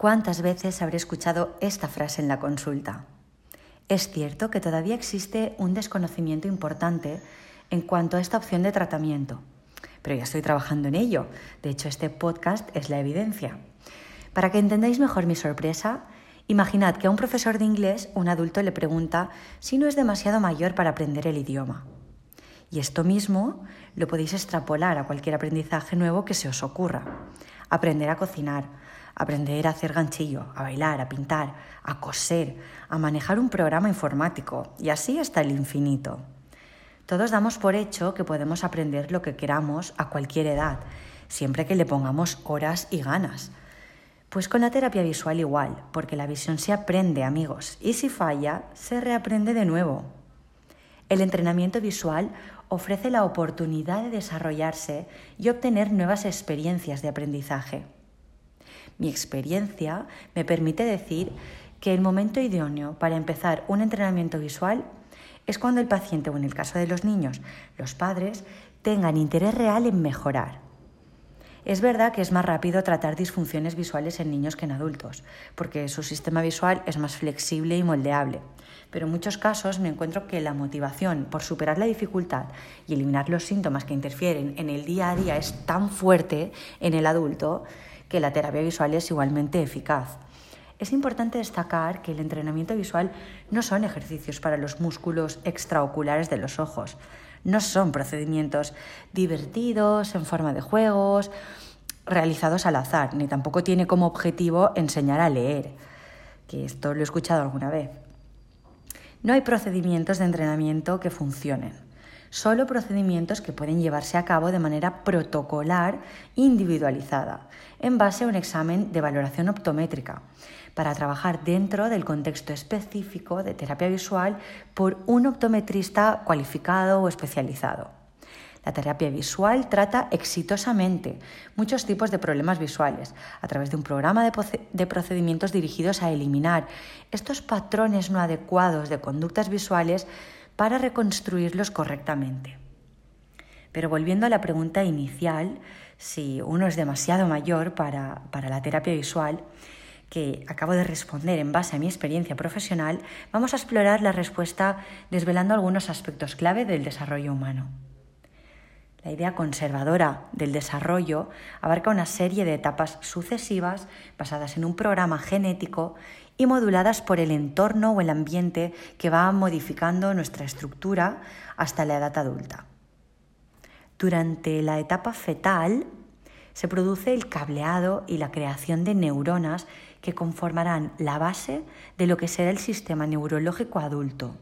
¿Cuántas veces habré escuchado esta frase en la consulta? Es cierto que todavía existe un desconocimiento importante en cuanto a esta opción de tratamiento, pero ya estoy trabajando en ello. De hecho, este podcast es la evidencia. Para que entendáis mejor mi sorpresa, imaginad que a un profesor de inglés un adulto le pregunta si no es demasiado mayor para aprender el idioma. Y esto mismo lo podéis extrapolar a cualquier aprendizaje nuevo que se os ocurra. Aprender a cocinar, aprender a hacer ganchillo, a bailar, a pintar, a coser, a manejar un programa informático y así hasta el infinito. Todos damos por hecho que podemos aprender lo que queramos a cualquier edad, siempre que le pongamos horas y ganas. Pues con la terapia visual igual, porque la visión se aprende, amigos, y si falla, se reaprende de nuevo. El entrenamiento visual ofrece la oportunidad de desarrollarse y obtener nuevas experiencias de aprendizaje. Mi experiencia me permite decir que el momento idóneo para empezar un entrenamiento visual es cuando el paciente o en el caso de los niños, los padres, tengan interés real en mejorar. Es verdad que es más rápido tratar disfunciones visuales en niños que en adultos, porque su sistema visual es más flexible y moldeable. Pero en muchos casos me encuentro que la motivación por superar la dificultad y eliminar los síntomas que interfieren en el día a día es tan fuerte en el adulto que la terapia visual es igualmente eficaz. Es importante destacar que el entrenamiento visual no son ejercicios para los músculos extraoculares de los ojos, no son procedimientos divertidos, en forma de juegos, realizados al azar, ni tampoco tiene como objetivo enseñar a leer, que esto lo he escuchado alguna vez. No hay procedimientos de entrenamiento que funcionen, solo procedimientos que pueden llevarse a cabo de manera protocolar individualizada, en base a un examen de valoración optométrica para trabajar dentro del contexto específico de terapia visual por un optometrista cualificado o especializado. La terapia visual trata exitosamente muchos tipos de problemas visuales a través de un programa de, procedimientos dirigidos a eliminar estos patrones no adecuados de conductas visuales para reconstruirlos correctamente. Pero volviendo a la pregunta inicial, si uno es demasiado mayor para la terapia visual, que acabo de responder en base a mi experiencia profesional, vamos a explorar la respuesta desvelando algunos aspectos clave del desarrollo humano. La idea conservadora del desarrollo abarca una serie de etapas sucesivas basadas en un programa genético y moduladas por el entorno o el ambiente que va modificando nuestra estructura hasta la edad adulta. Durante la etapa fetal se produce el cableado y la creación de neuronas que conformarán la base de lo que será el sistema neurológico adulto.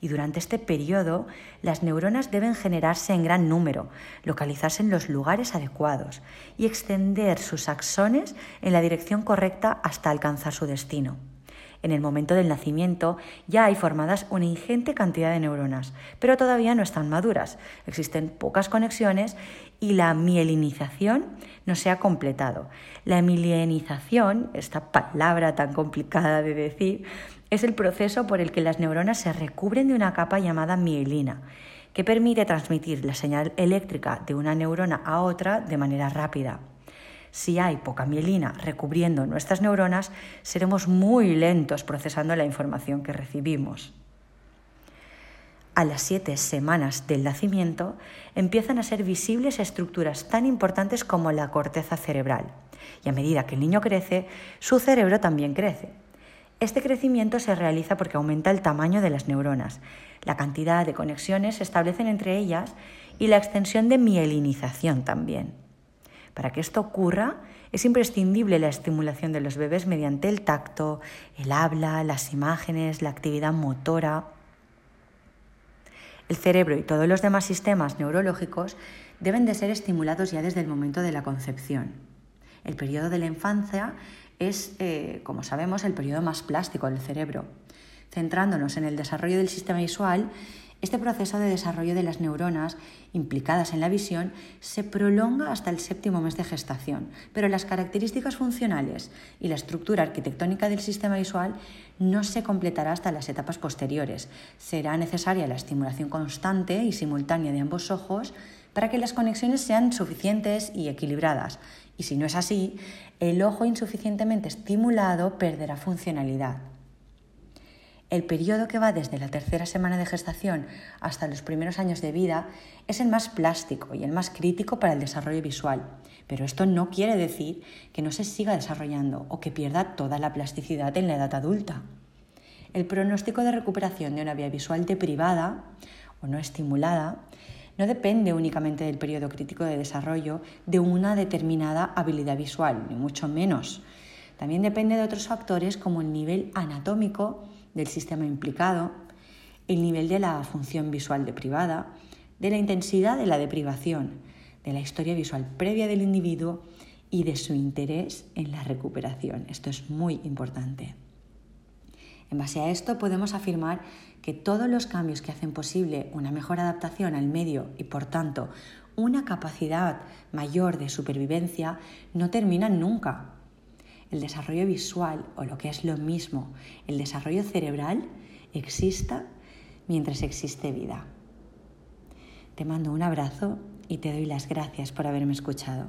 Y durante este periodo, las neuronas deben generarse en gran número, localizarse en los lugares adecuados y extender sus axones en la dirección correcta hasta alcanzar su destino. En el momento del nacimiento ya hay formadas una ingente cantidad de neuronas, pero todavía no están maduras. Existen pocas conexiones y la mielinización no se ha completado. La mielinización, esta palabra tan complicada de decir, es el proceso por el que las neuronas se recubren de una capa llamada mielina, que permite transmitir la señal eléctrica de una neurona a otra de manera rápida. Si hay poca mielina recubriendo nuestras neuronas, seremos muy lentos procesando la información que recibimos. A las siete semanas del nacimiento empiezan a ser visibles estructuras tan importantes como la corteza cerebral. Y a medida que el niño crece, su cerebro también crece. Este crecimiento se realiza porque aumenta el tamaño de las neuronas, la cantidad de conexiones se establecen entre ellas y la extensión de mielinización también. Para que esto ocurra, es imprescindible la estimulación de los bebés mediante el tacto, el habla, las imágenes, la actividad motora. El cerebro y todos los demás sistemas neurológicos deben de ser estimulados ya desde el momento de la concepción. El periodo de la infancia es, eh, como sabemos, el periodo más plástico del cerebro. Centrándonos en el desarrollo del sistema visual, este proceso de desarrollo de las neuronas implicadas en la visión se prolonga hasta el séptimo mes de gestación, pero las características funcionales y la estructura arquitectónica del sistema visual no se completará hasta las etapas posteriores. Será necesaria la estimulación constante y simultánea de ambos ojos para que las conexiones sean suficientes y equilibradas Y si no es así, el ojo insuficientemente estimulado perderá funcionalidad. El periodo que va desde la tercera semana de gestación hasta los primeros años de vida es el más plástico y el más crítico para el desarrollo visual, pero esto no quiere decir que no se siga desarrollando o que pierda toda la plasticidad en la edad adulta. El pronóstico de recuperación de una vía visual deprivada o no estimulada no depende únicamente del periodo crítico de desarrollo de una determinada habilidad visual, ni mucho menos. También depende de otros factores como el nivel anatómico del sistema implicado, el nivel de la función visual deprivada, de la intensidad de la deprivación, de la historia visual previa del individuo y de su interés en la recuperación. Esto es muy importante. En base a esto podemos afirmar que todos los cambios que hacen posible una mejor adaptación al medio y por tanto una capacidad mayor de supervivencia no terminan nunca, el desarrollo visual o lo que es lo mismo, el desarrollo cerebral, exista mientras existe vida. Te mando un abrazo y te doy las gracias por haberme escuchado.